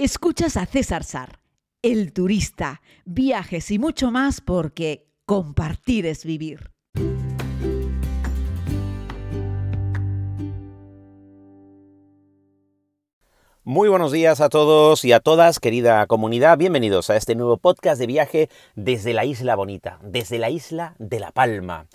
Escuchas a César Sar, el turista, viajes y mucho más porque compartir es vivir. Muy buenos días a todos y a todas, querida comunidad. Bienvenidos a este nuevo podcast de viaje desde la Isla Bonita, desde la Isla de La Palma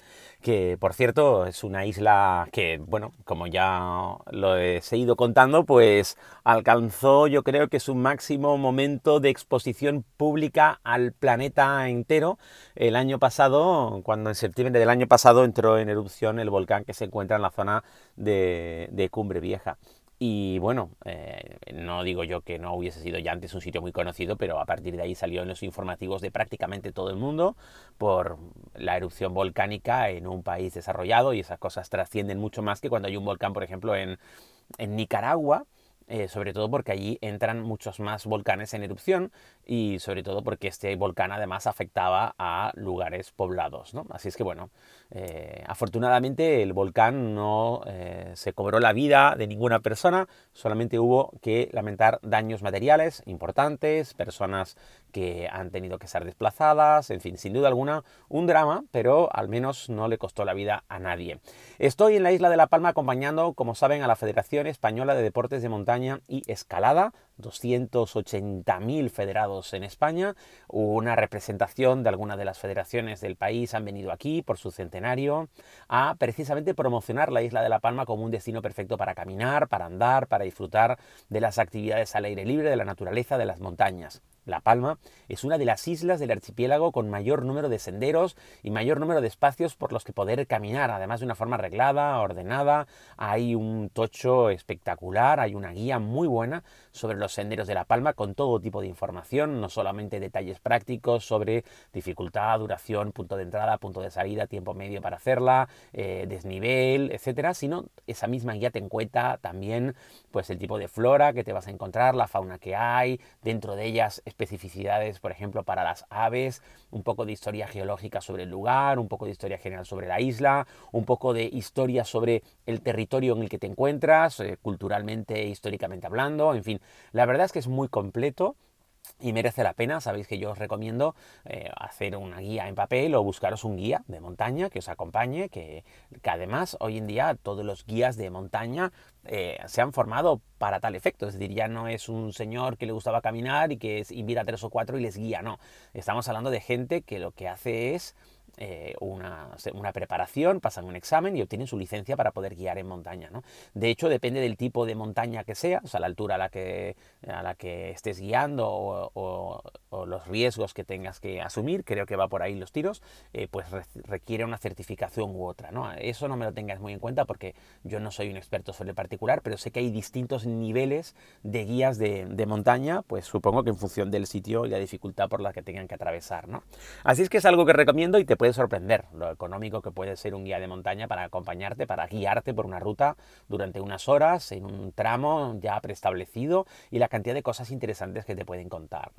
que por cierto es una isla que, bueno, como ya lo he seguido contando, pues alcanzó yo creo que su máximo momento de exposición pública al planeta entero el año pasado, cuando en septiembre del año pasado entró en erupción el volcán que se encuentra en la zona de, de Cumbre Vieja. Y bueno, eh, no digo yo que no hubiese sido ya antes un sitio muy conocido, pero a partir de ahí salió en los informativos de prácticamente todo el mundo por la erupción volcánica en un país desarrollado y esas cosas trascienden mucho más que cuando hay un volcán, por ejemplo, en, Nicaragua, eh, sobre todo porque allí entran muchos más volcanes en erupción y sobre todo porque este volcán además afectaba a lugares poblados. ¿no? Así es que bueno, eh, afortunadamente el volcán no eh, se cobró la vida de ninguna persona, solamente hubo que lamentar daños materiales importantes, personas que han tenido que ser desplazadas, en fin, sin duda alguna un drama, pero al menos no le costó la vida a nadie. Estoy en la isla de La Palma acompañando, como saben, a la Federación Española de Deportes de Montaña y Escalada, 280.000 federados en España, una representación de algunas de las federaciones del país han venido aquí por su centenario a precisamente promocionar la isla de La Palma como un destino perfecto para caminar, para andar, para disfrutar de las actividades al aire libre, de la naturaleza, de las montañas. La Palma es una de las islas del archipiélago con mayor número de senderos y mayor número de espacios por los que poder caminar, además de una forma arreglada, ordenada. Hay un tocho espectacular, hay una guía muy buena sobre los senderos de La Palma con todo tipo de información, no solamente detalles prácticos sobre dificultad, duración, punto de entrada, punto de salida, tiempo medio para hacerla, eh, desnivel, etcétera, sino esa misma guía te encuentra también pues el tipo de flora que te vas a encontrar, la fauna que hay, dentro de ellas especificidades, por ejemplo, para las aves, un poco de historia geológica sobre el lugar, un poco de historia general sobre la isla, un poco de historia sobre el territorio en el que te encuentras, eh, culturalmente, históricamente hablando, en fin, la verdad es que es muy completo y merece la pena, sabéis que yo os recomiendo eh, hacer una guía en papel o buscaros un guía de montaña que os acompañe, que, además hoy en día todos los guías de montaña eh, se han formado para tal efecto, es decir, ya no es un señor que le gustaba caminar y que invita a tres o cuatro y les guía, no, estamos hablando de gente que lo que hace es eh, una, preparación, pasan un examen y obtienen su licencia para poder guiar en montaña. ¿no? De hecho, depende del tipo de montaña que sea, o sea, la altura a la que, a la que estés guiando o, los riesgos que tengas que asumir, creo que va por ahí los tiros, eh, pues requiere una certificación u otra. ¿no? Eso no me lo tengas muy en cuenta porque yo no soy un experto sobre el particular, pero sé que hay distintos niveles de guías de, de montaña, pues supongo que en función del sitio y la dificultad por la que tengan que atravesar. ¿no? Así es que es algo que recomiendo y te puede sorprender lo económico que puede ser un guía de montaña para acompañarte, para guiarte por una ruta durante unas horas en un tramo ya preestablecido y la cantidad de cosas interesantes que te pueden contar.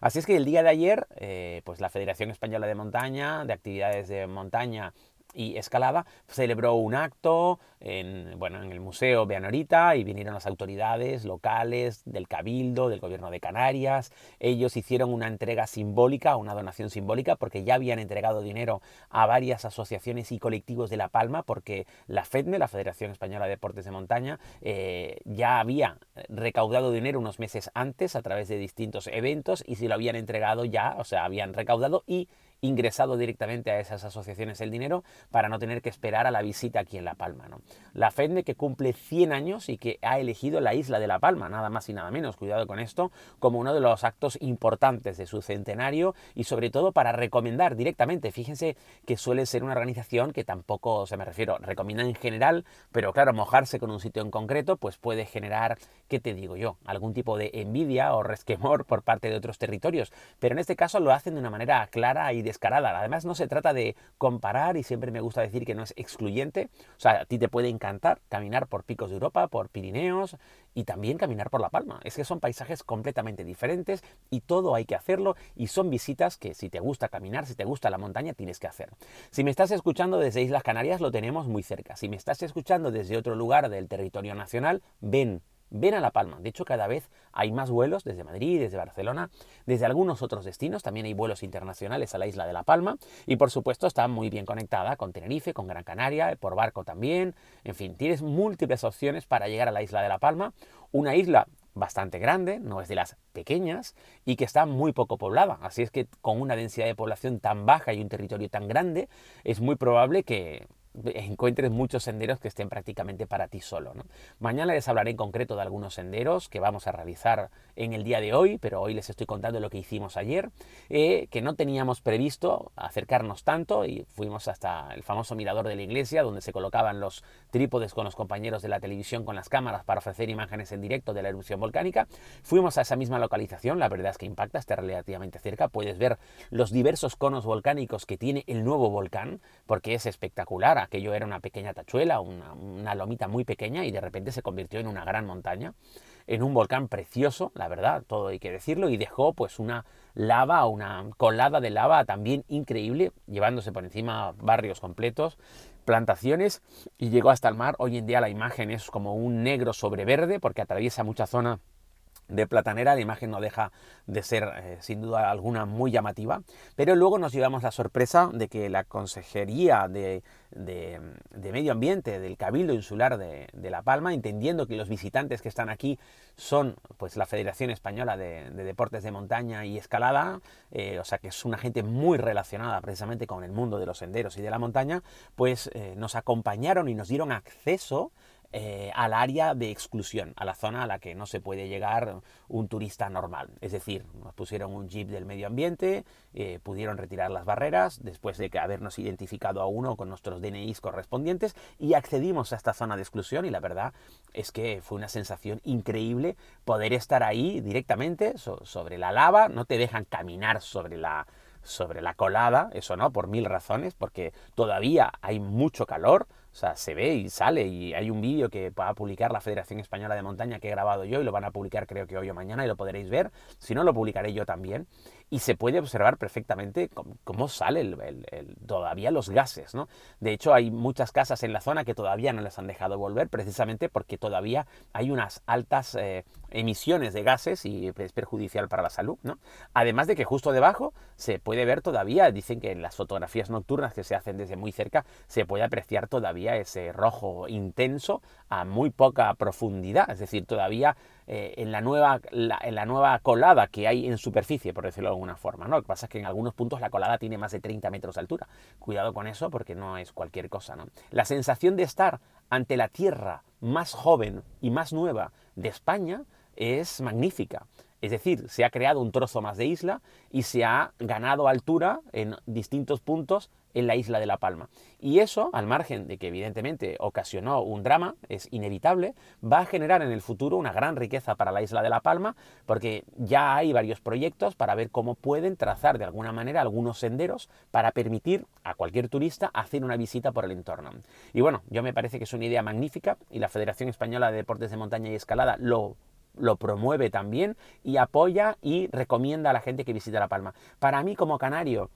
Así es que el día de ayer, eh, pues la Federación Española de Montaña, de Actividades de Montaña, y Escalada celebró un acto en, bueno, en el Museo Beanorita y vinieron las autoridades locales del Cabildo, del Gobierno de Canarias. Ellos hicieron una entrega simbólica, una donación simbólica, porque ya habían entregado dinero a varias asociaciones y colectivos de La Palma, porque la FEDME, la Federación Española de Deportes de Montaña, eh, ya había recaudado dinero unos meses antes a través de distintos eventos y si lo habían entregado ya, o sea, habían recaudado y ingresado directamente a esas asociaciones el dinero para no tener que esperar a la visita aquí en La Palma. ¿no? La FEDME que cumple 100 años y que ha elegido la isla de La Palma, nada más y nada menos, cuidado con esto, como uno de los actos importantes de su centenario y sobre todo para recomendar directamente. Fíjense que suele ser una organización que tampoco, se me refiero, recomienda en general, pero claro, mojarse con un sitio en concreto pues puede generar, ¿qué te digo yo? Algún tipo de envidia o resquemor por parte de otros territorios. Pero en este caso lo hacen de una manera clara y descarada. Además, no se trata de comparar y siempre me gusta decir que no es excluyente. O sea, a ti te puede encantar caminar por picos de Europa, por Pirineos y también caminar por La Palma. Es que son paisajes completamente diferentes y todo hay que hacerlo y son visitas que si te gusta caminar, si te gusta la montaña, tienes que hacer. Si me estás escuchando desde Islas Canarias, lo tenemos muy cerca. Si me estás escuchando desde otro lugar del territorio nacional, ven ven a La Palma. De hecho, cada vez hay más vuelos desde Madrid, desde Barcelona, desde algunos otros destinos. También hay vuelos internacionales a la isla de La Palma. Y por supuesto está muy bien conectada con Tenerife, con Gran Canaria, por barco también. En fin, tienes múltiples opciones para llegar a la isla de La Palma. Una isla bastante grande, no es de las pequeñas, y que está muy poco poblada. Así es que con una densidad de población tan baja y un territorio tan grande, es muy probable que encuentres muchos senderos que estén prácticamente para ti solo. Mañana les hablaré en concreto de algunos senderos que vamos a realizar en el día de hoy, pero hoy les estoy contando lo que hicimos ayer, eh, que no teníamos previsto acercarnos tanto y fuimos hasta el famoso mirador de la iglesia donde se colocaban los trípodes con los compañeros de la televisión con las cámaras para ofrecer imágenes en directo de la erupción volcánica. Fuimos a esa misma localización, la verdad es que impacta, está relativamente cerca, puedes ver los diversos conos volcánicos que tiene el nuevo volcán, porque es espectacular aquello era una pequeña tachuela, una, lomita muy pequeña y de repente se convirtió en una gran montaña, en un volcán precioso, la verdad, todo hay que decirlo, y dejó pues una lava, una colada de lava también increíble, llevándose por encima barrios completos, plantaciones y llegó hasta el mar. Hoy en día la imagen es como un negro sobre verde porque atraviesa mucha zona de platanera, la imagen no deja de ser eh, sin duda alguna muy llamativa, pero luego nos llevamos la sorpresa de que la Consejería de, Medio Ambiente del Cabildo Insular de, La Palma, entendiendo que los visitantes que están aquí son pues la Federación Española de, Deportes de Montaña y Escalada, eh, o sea que es una gente muy relacionada precisamente con el mundo de los senderos y de la montaña, pues eh, nos acompañaron y nos dieron acceso eh, al área de exclusión, a la zona a la que no se puede llegar un turista normal. Es decir, nos pusieron un jeep del medio ambiente, eh, pudieron retirar las barreras después de habernos identificado a uno con nuestros DNIs correspondientes y accedimos a esta zona de exclusión y la verdad es que fue una sensación increíble poder estar ahí directamente sobre la lava, no te dejan caminar sobre la sobre la colada, eso no, por mil razones, porque todavía hay mucho calor, o sea, se ve y sale y hay un vídeo que va a publicar la Federación Española de Montaña que he grabado yo y lo van a publicar creo que hoy o mañana y lo podréis ver. Si no, lo publicaré yo también y se puede observar perfectamente cómo, salen todavía los gases. ¿no? De hecho, hay muchas casas en la zona que todavía no les han dejado volver precisamente porque todavía hay unas altas eh, emisiones de gases y es perjudicial para la salud. ¿no? Además de que justo debajo se puede ver todavía, dicen que en las fotografías nocturnas que se hacen desde muy cerca, se puede apreciar todavía ese rojo intenso a muy poca profundidad. Es decir, todavía eh, en, la nueva, en la nueva colada que hay en superficie, por decirlo de alguna forma. ¿no? Lo que pasa es que en algunos puntos la colada tiene más de 30 metros de altura. Cuidado con eso porque no es cualquier cosa. ¿no? La sensación de estar ante la tierra más joven y más nueva de España es magnífica. Es decir, se ha creado un trozo más de isla y se ha ganado altura en distintos puntos en la isla de La Palma. Y eso, al margen de que evidentemente ocasionó un drama, es inevitable, va a generar en el futuro una gran riqueza para la isla de La Palma, porque ya hay varios proyectos para ver cómo pueden trazar de alguna manera algunos senderos para permitir a cualquier turista hacer una visita por el entorno. Y bueno, yo me parece que es una idea magnífica y la Federación Española de Deportes de Montaña y Escalada lo lo promueve también y apoya y recomienda a la gente que visite La Palma. Para mí como canario,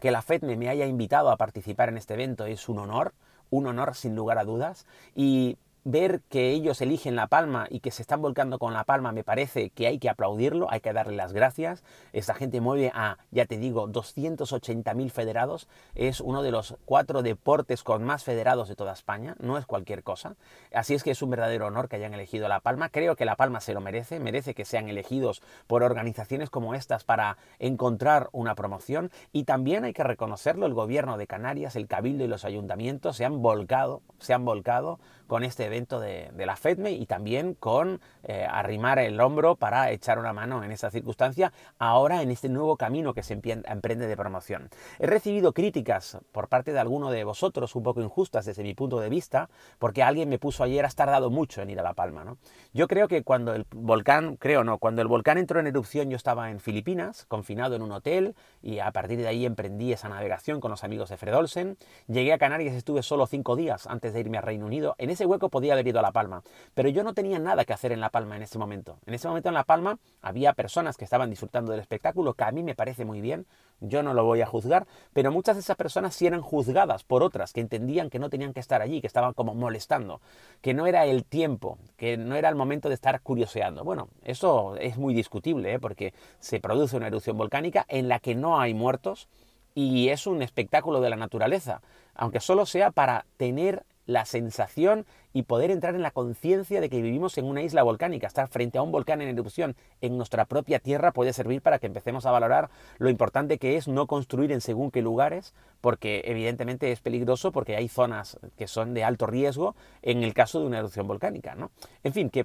que la FEDME me haya invitado a participar en este evento es un honor, un honor sin lugar a dudas. Y ver que ellos eligen La Palma y que se están volcando con La Palma me parece que hay que aplaudirlo, hay que darle las gracias. Esta gente mueve a, ya te digo, 280.000 federados. Es uno de los cuatro deportes con más federados de toda España, no es cualquier cosa. Así es que es un verdadero honor que hayan elegido La Palma. Creo que La Palma se lo merece, merece que sean elegidos por organizaciones como estas para encontrar una promoción. Y también hay que reconocerlo, el gobierno de Canarias, el Cabildo y los ayuntamientos se han volcado, se han volcado con este evento de, la FEDME y también con eh, arrimar el hombro para echar una mano en esa circunstancia, ahora en este nuevo camino que se emprende de promoción. He recibido críticas por parte de alguno de vosotros, un poco injustas desde mi punto de vista, porque alguien me puso ayer, has tardado mucho en ir a La Palma. ¿no? Yo creo que cuando el volcán, creo no, cuando el volcán entró en erupción yo estaba en Filipinas, confinado en un hotel, y a partir de ahí emprendí esa navegación con los amigos de Fred Olsen. Llegué a Canarias, estuve solo cinco días antes de irme a Reino Unido. En ese hueco podía haber ido a La Palma. Pero yo no tenía nada que hacer en La Palma en ese momento. En ese momento en La Palma había personas que estaban disfrutando del espectáculo, que a mí me parece muy bien, yo no lo voy a juzgar, pero muchas de esas personas sí eran juzgadas por otras que entendían que no tenían que estar allí, que estaban como molestando, que no era el tiempo, que no era el momento de estar curioseando. Bueno, eso es muy discutible, ¿eh? porque se produce una erupción volcánica en la que no hay muertos y es un espectáculo de la naturaleza, aunque solo sea para tener la sensación y poder entrar en la conciencia de que vivimos en una isla volcánica. Estar frente a un volcán en erupción en nuestra propia tierra puede servir para que empecemos a valorar lo importante que es no construir en según qué lugares, porque evidentemente es peligroso porque hay zonas que son de alto riesgo en el caso de una erupción volcánica. ¿no? En fin, que,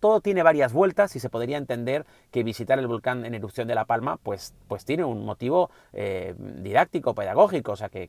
todo tiene varias vueltas y se podría entender que visitar el volcán en erupción de La Palma pues, pues tiene un motivo eh, didáctico, pedagógico, o sea, que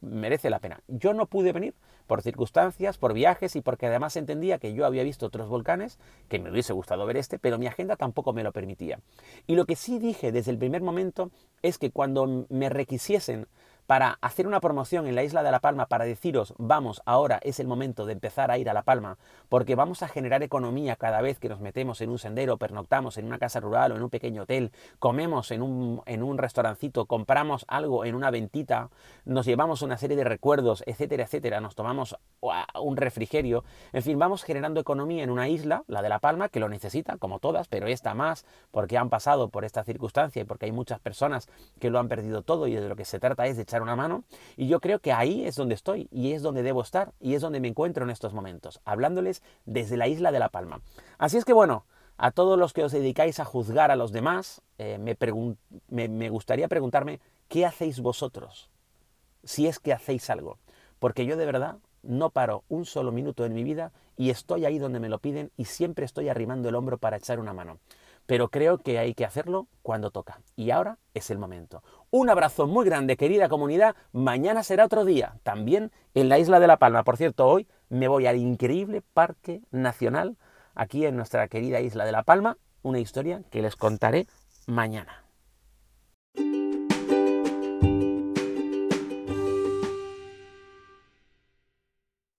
merece la pena. Yo no pude venir por circunstancias, por viajes y porque además entendía que yo había visto otros volcanes, que me hubiese gustado ver este, pero mi agenda tampoco me lo permitía. Y lo que sí dije desde el primer momento es que cuando me requisiesen para hacer una promoción en la isla de La Palma para deciros, vamos, ahora es el momento de empezar a ir a La Palma, porque vamos a generar economía cada vez que nos metemos en un sendero, pernoctamos en una casa rural o en un pequeño hotel, comemos en un, en un restaurancito, compramos algo en una ventita, nos llevamos una serie de recuerdos, etcétera, etcétera, nos tomamos un refrigerio, en fin, vamos generando economía en una isla, la de La Palma, que lo necesita, como todas, pero esta más, porque han pasado por esta circunstancia y porque hay muchas personas que lo han perdido todo y de lo que se trata es de echar una mano. Y yo creo que ahí es donde estoy y es donde debo estar y es donde me encuentro en estos momentos, hablándoles desde la isla de La Palma. Así es que bueno, a todos los que os dedicáis a juzgar a los demás, eh, me, me gustaría preguntarme, ¿qué hacéis vosotros? Si es que hacéis algo. Porque yo de verdad no paro un solo minuto en mi vida y estoy ahí donde me lo piden y siempre estoy arrimando el hombro para echar una mano pero creo que hay que hacerlo cuando toca. Y ahora es el momento. Un abrazo muy grande, querida comunidad. Mañana será otro día, también en la isla de La Palma. Por cierto, hoy me voy al increíble Parque Nacional, aquí en nuestra querida isla de La Palma, una historia que les contaré mañana.